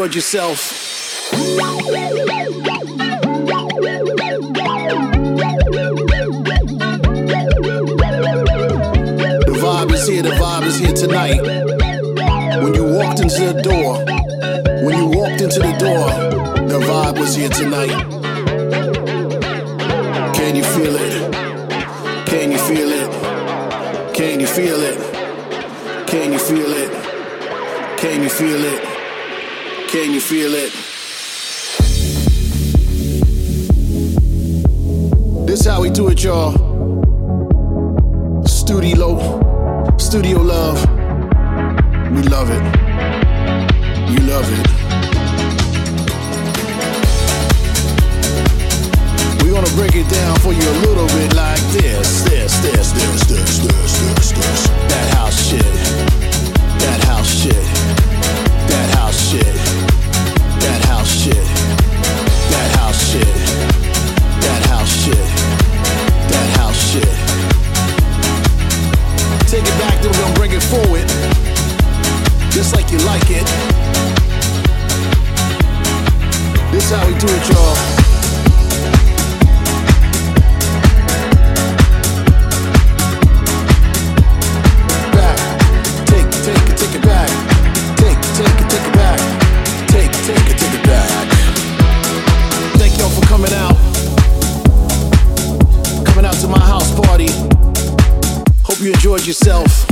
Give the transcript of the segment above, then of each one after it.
enjoyed yourself. The vibe is here, the vibe is here tonight. When you walked into the door, when you walked into the door, the vibe was here tonight. Can you feel it? Can you feel it? Can you feel it? Can you feel it? Can you feel it? Can you feel it? This how we do it, y'all. Studio, studio love. We love it. You love it. We're gonna break it down for you a little bit like this, this, this, this, this, this, this, this. That house shit. That house shit. That house shit. House shit. That house shit. That house shit. That house shit. Take it back, then we're gonna bring it forward. Just like you like it. This how we do it, y'all. towards yourself.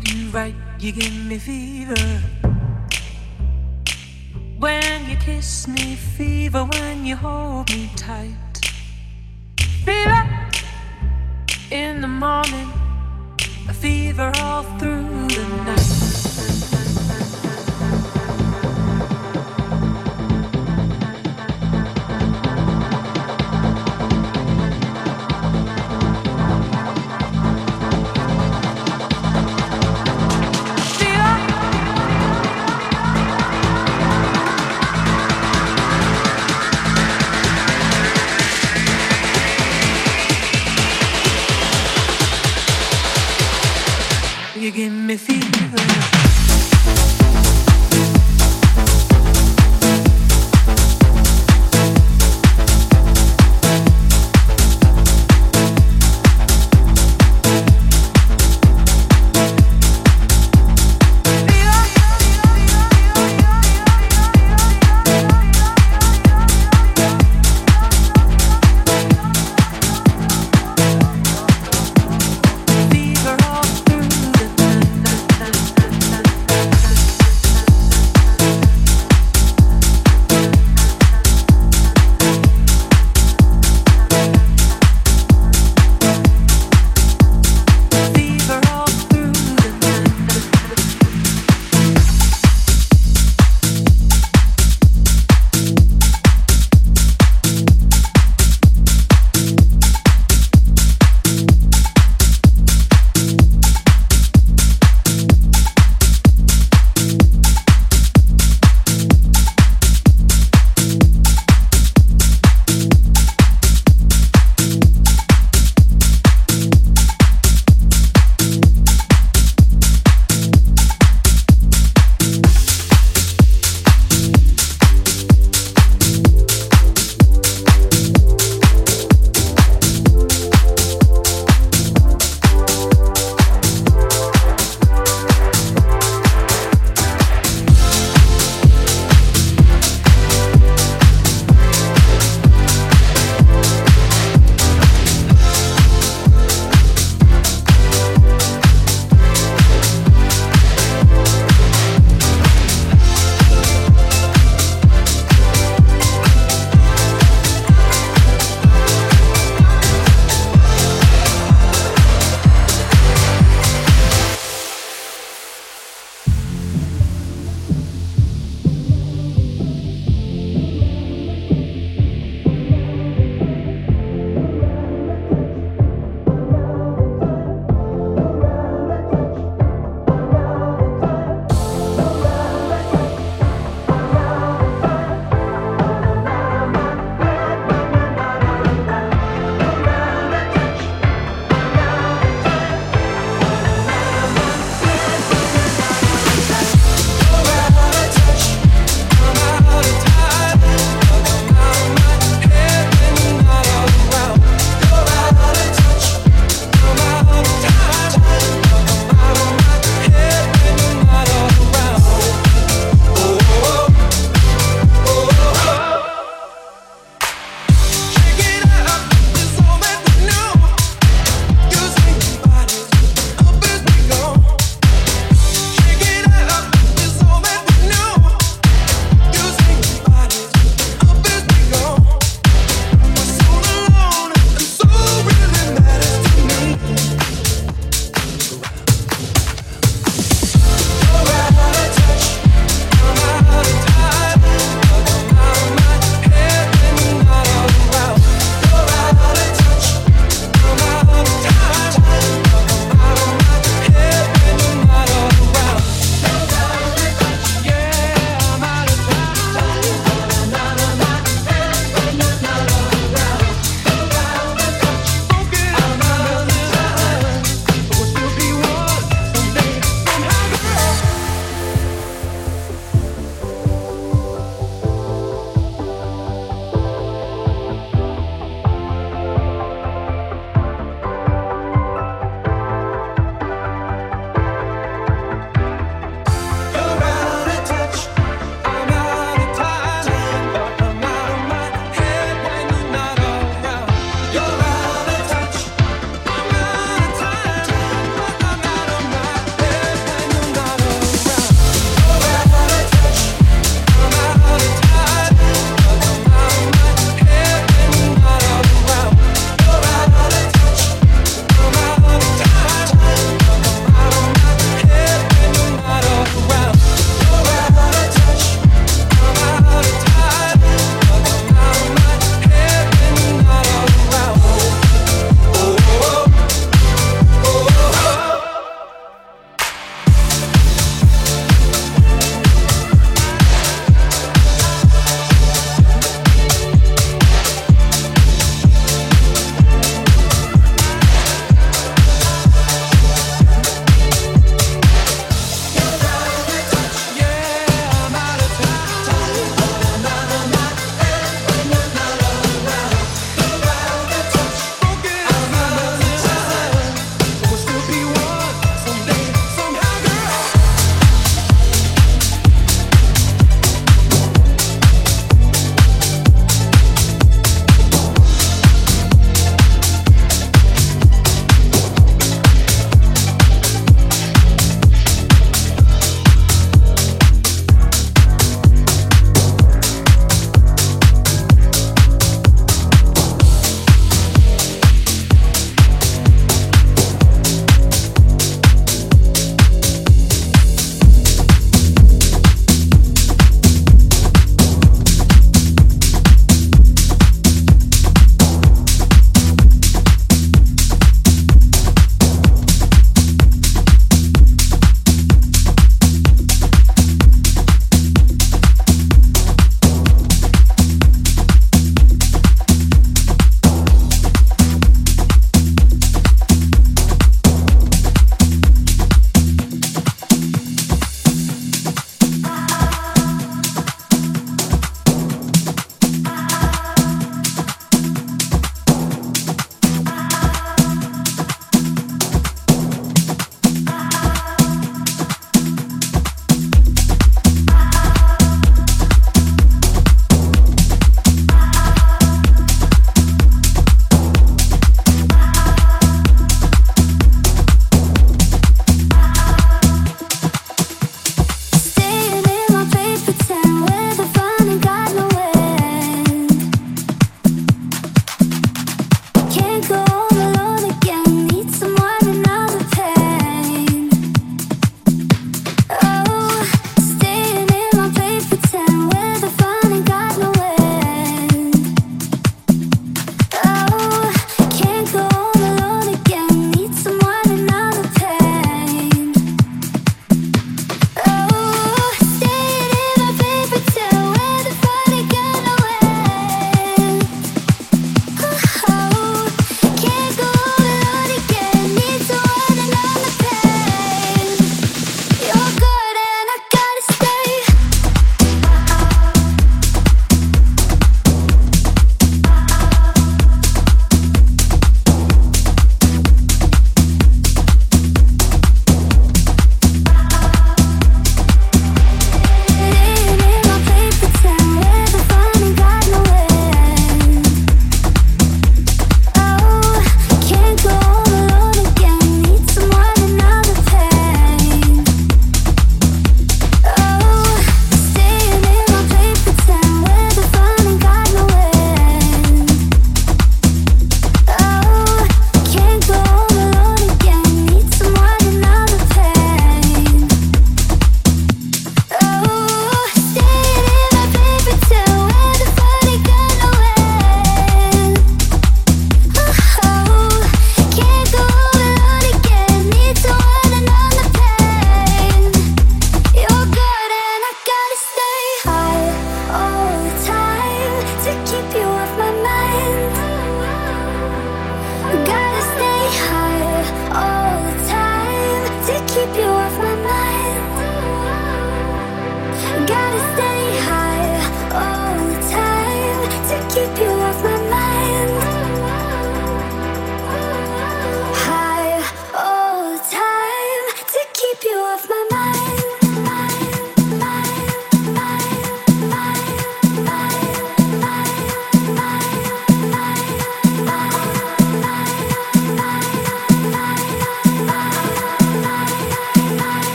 You right. You give me fever. When you kiss me, fever. When you hold me tight, fever. In the morning, a Fever all through the night.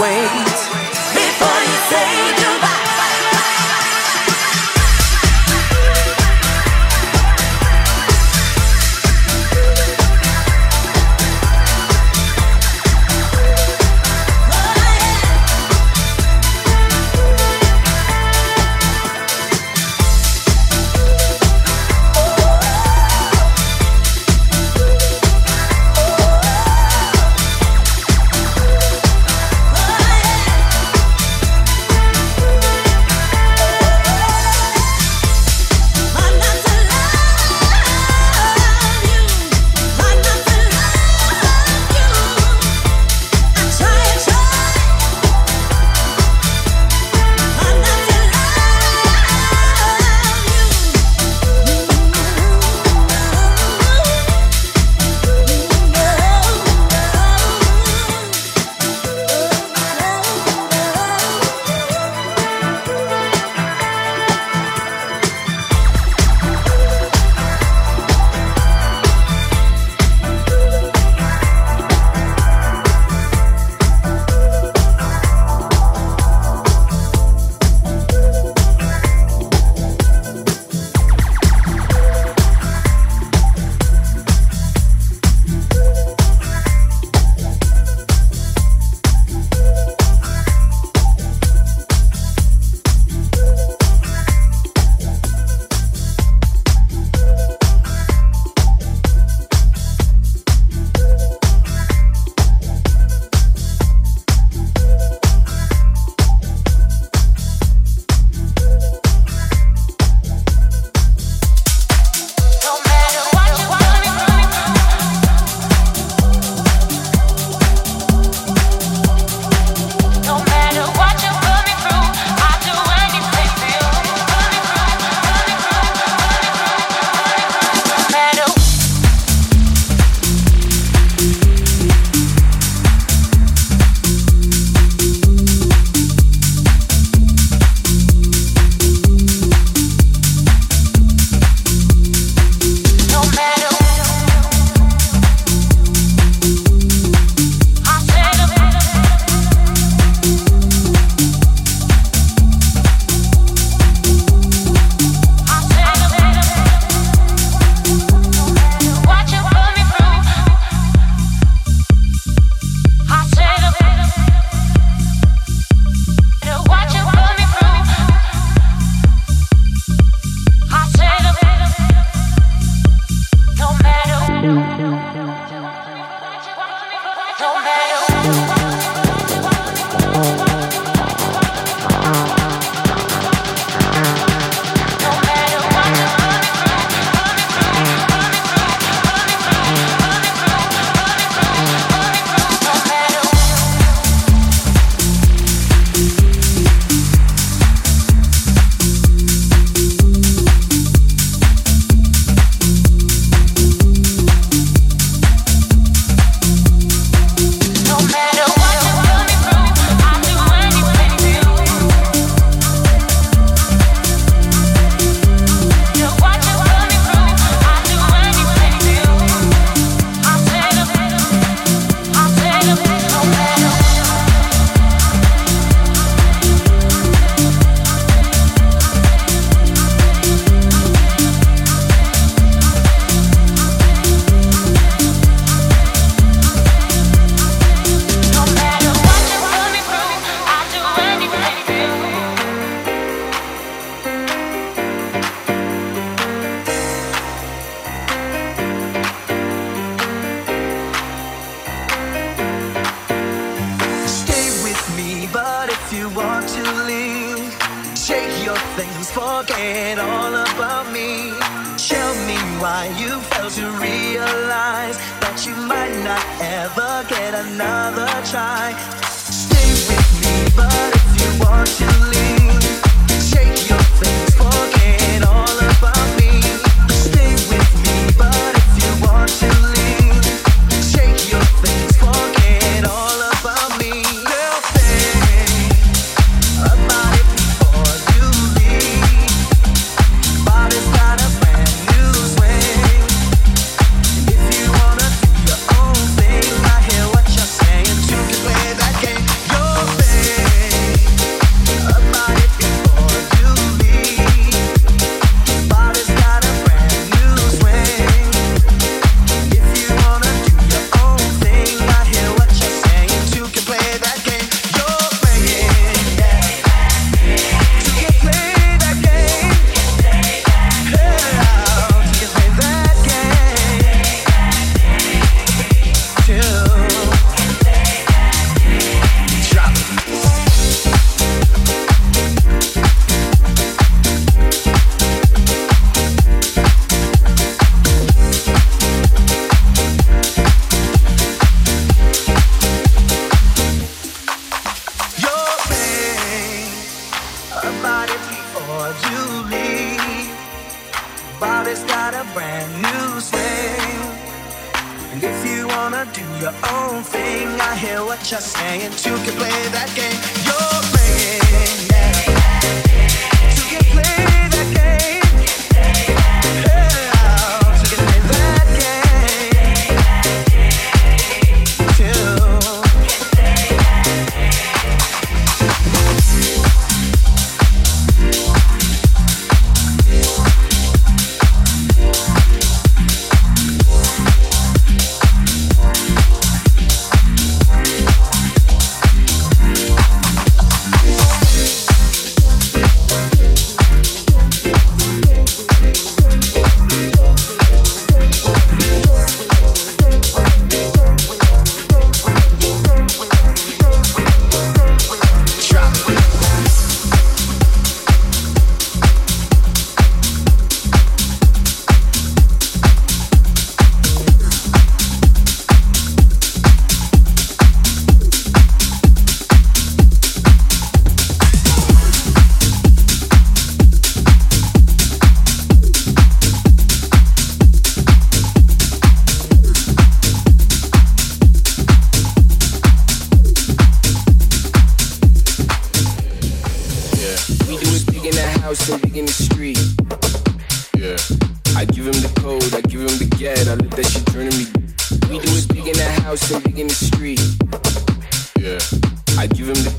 way.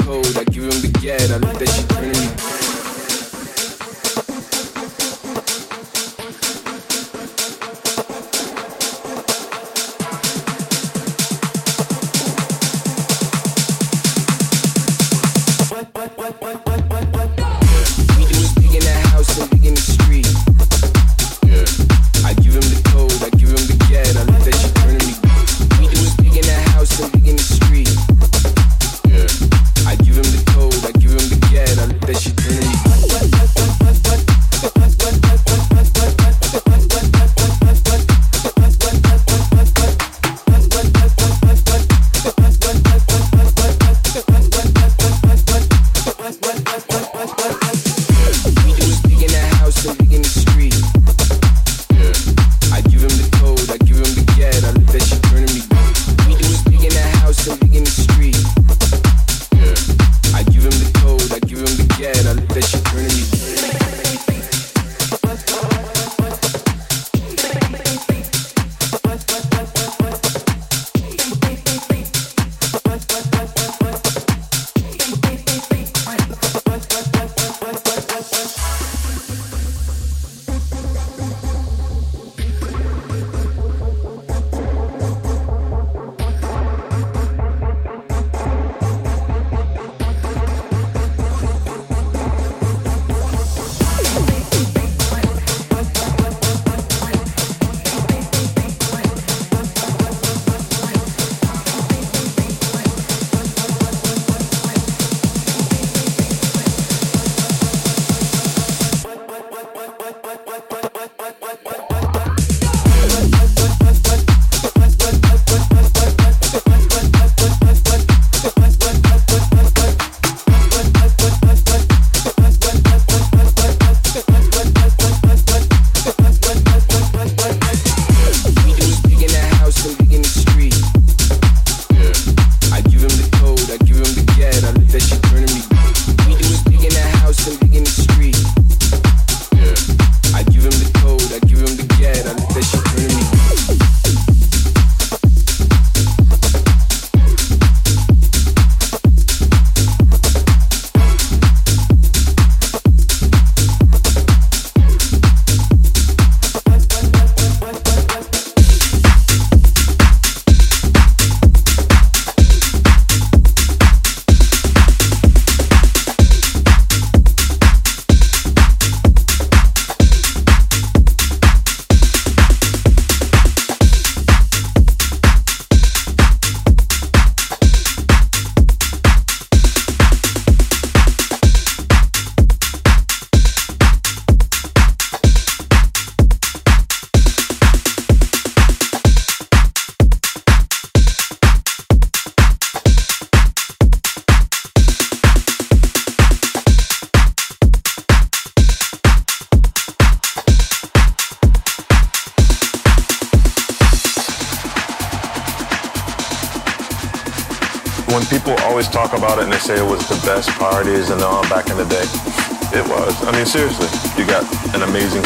cold. I give him the get. I looked that you turning me.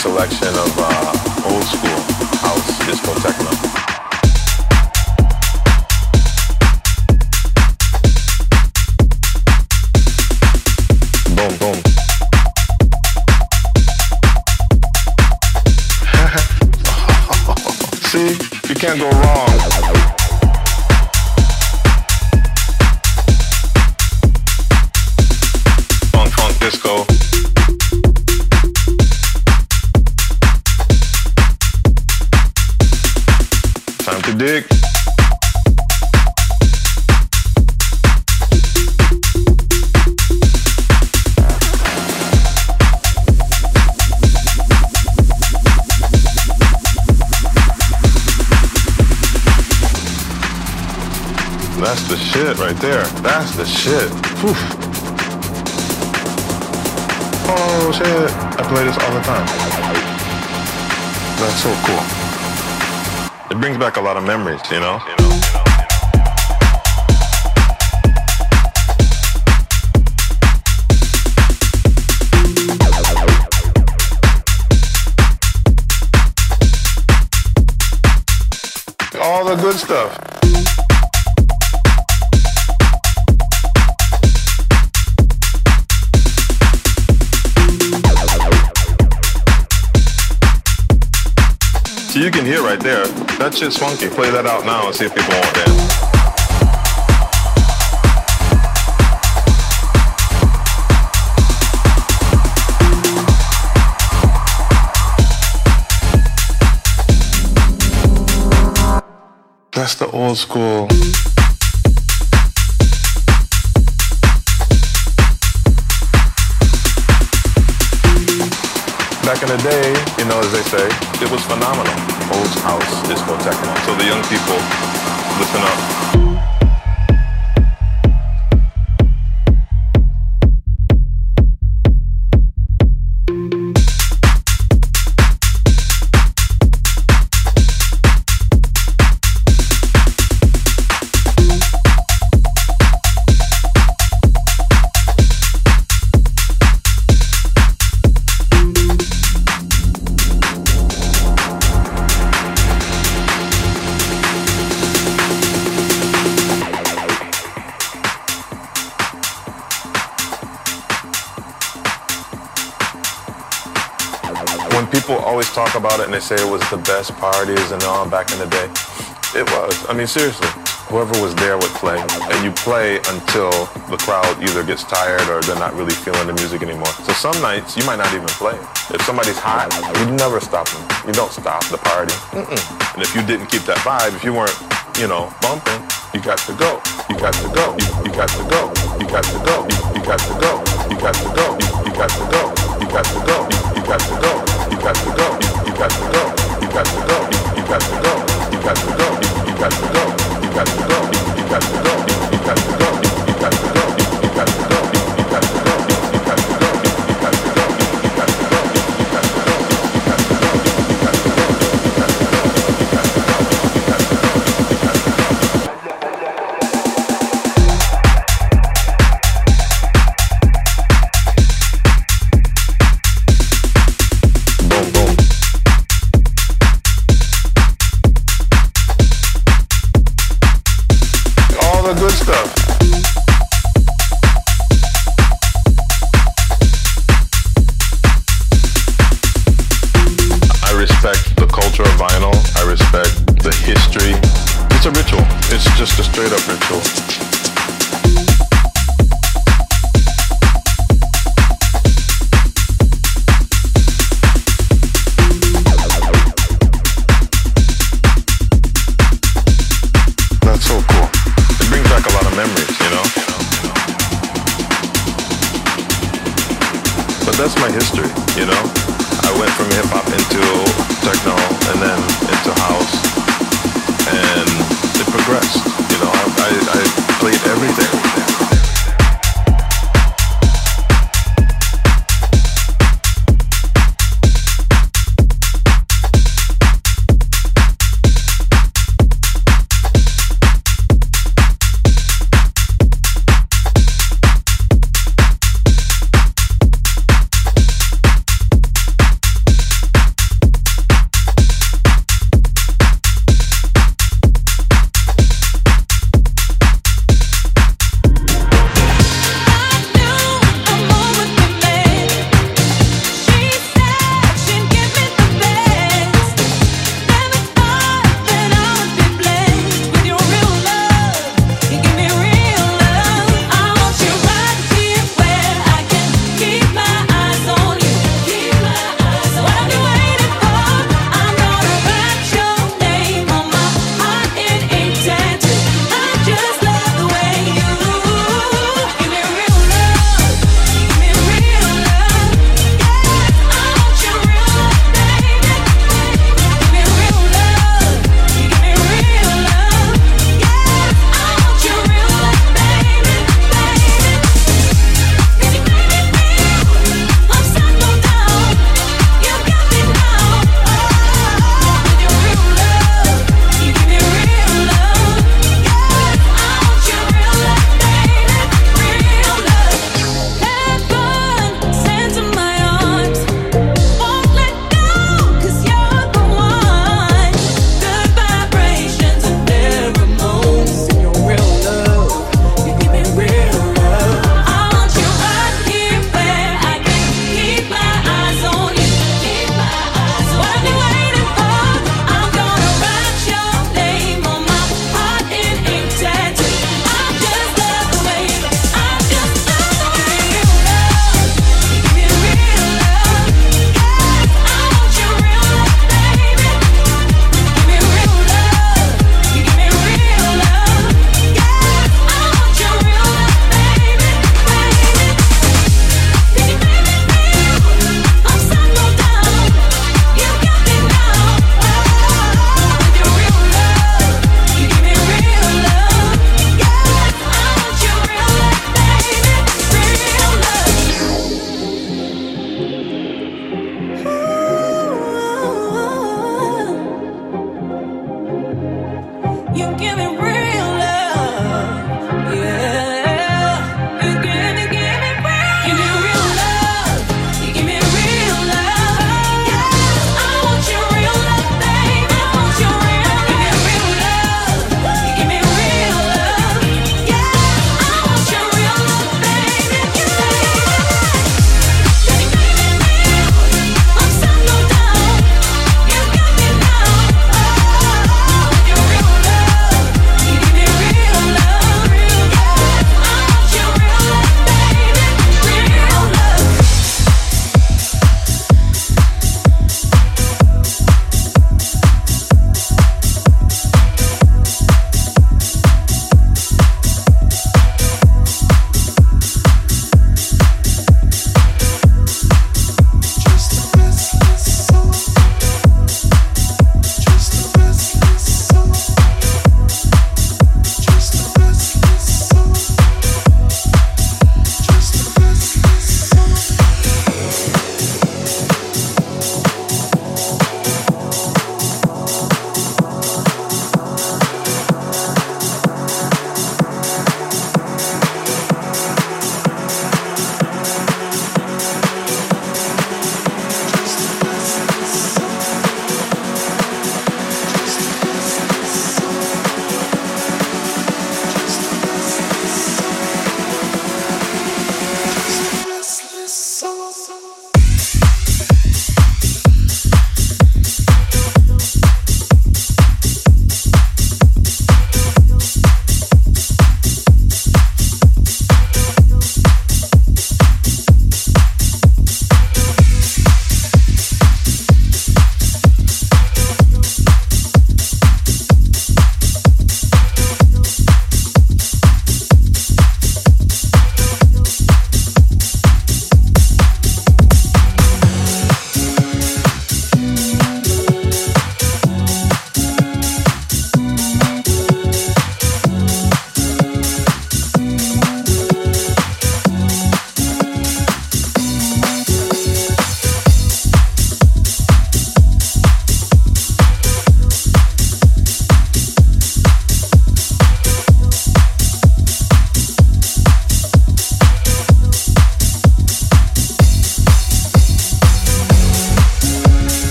selection of uh, old school house disco techno. can't go wrong. the shit. Oof. Oh shit. I play this all the time. That's so cool. It brings back a lot of memories, You know? You know? all the good stuff. You can hear right there. That shit's funky. Play that out now and see if people want that. That's the old school. back in the day, you know, as they say, it was phenomenal. Old house is techno. So the young people, listen up. and they say it was the best parties and all back in the day. It was. I mean, seriously. Whoever was there would play. And you play until the crowd either gets tired or they're not really feeling the music anymore. So some nights you might not even play. If somebody's hot, you never stop them. You don't stop the party. Mm-mm. And if you didn't keep that vibe, if you weren't, you know, bumping, you got to go. You got to go. You, got to go. You got to go. You, got to go. You got to go. You, got to go. You got to go. You, got to go. You got to go got to go. You got to go. You got to go.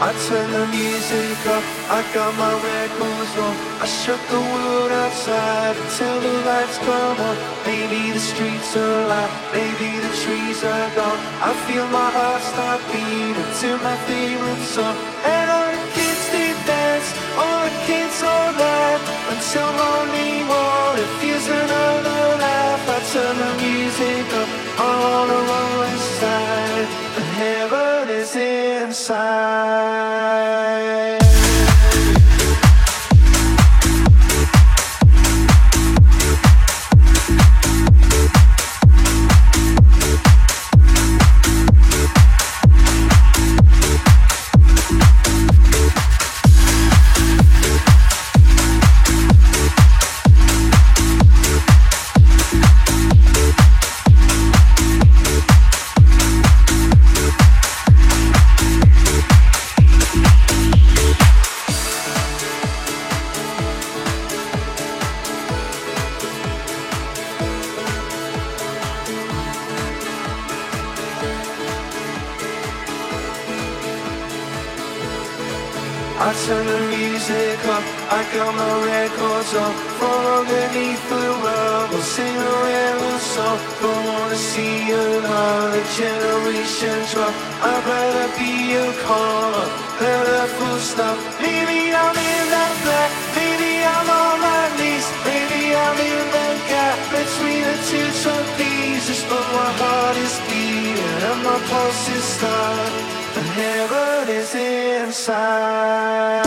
I turn the music up, I got my records on. I shut the world outside until the lights come on. Maybe the streets are alive, maybe the trees are gone. I feel my heart start beating to my favorite song. And all the kids they dance, all the kids all laugh until morning morning feels another laugh. I turn the music up on the wrong side, and heaven is inside. Pulse is and heaven is inside.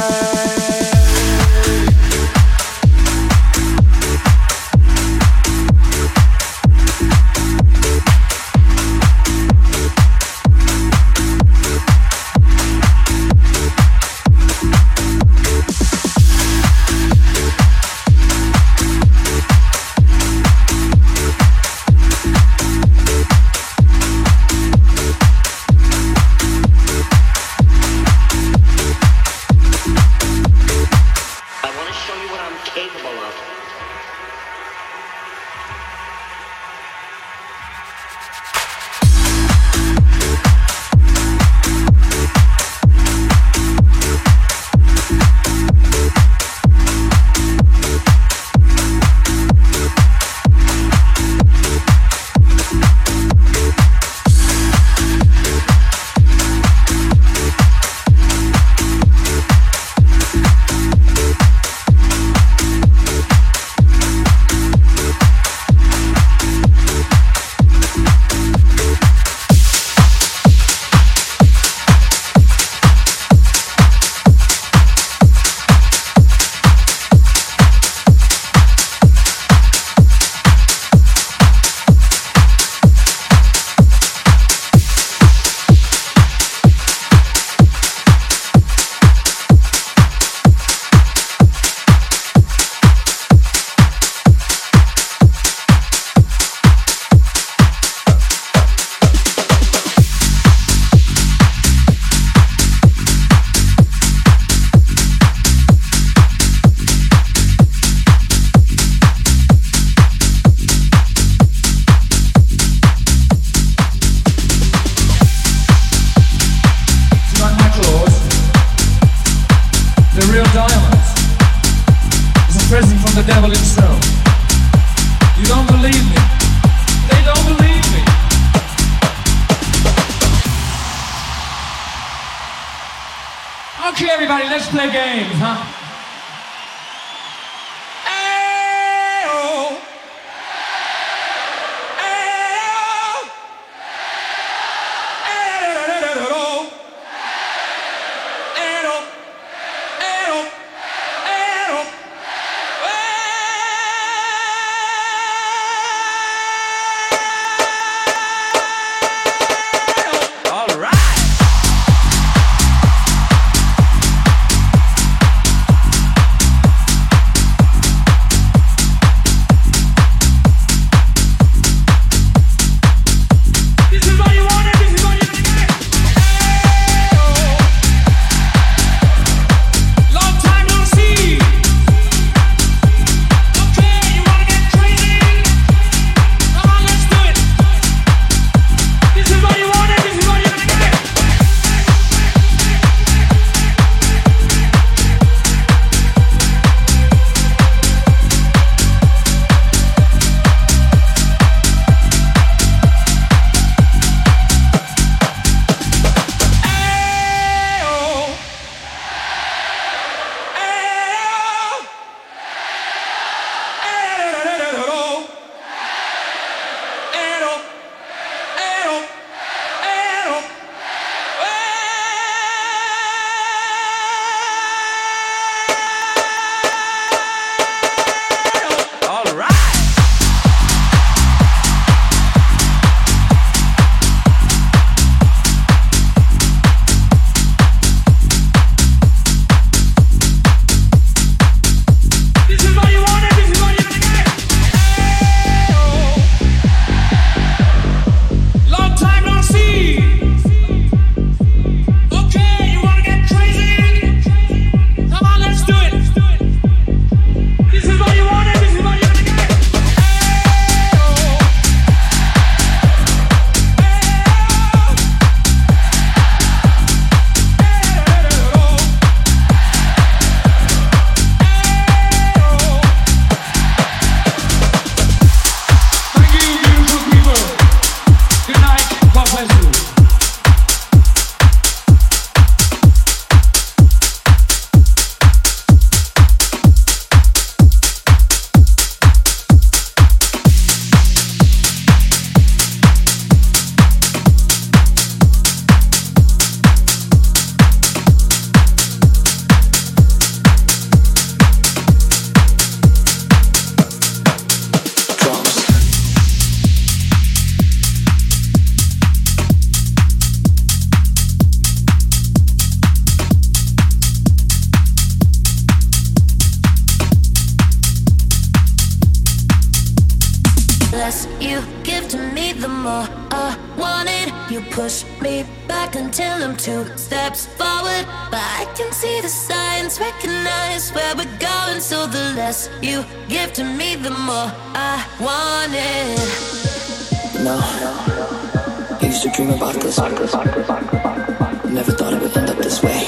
recognize where we're going, so the less you give to me, the more I want it. No, I used to dream about this. Never thought it would end up this way.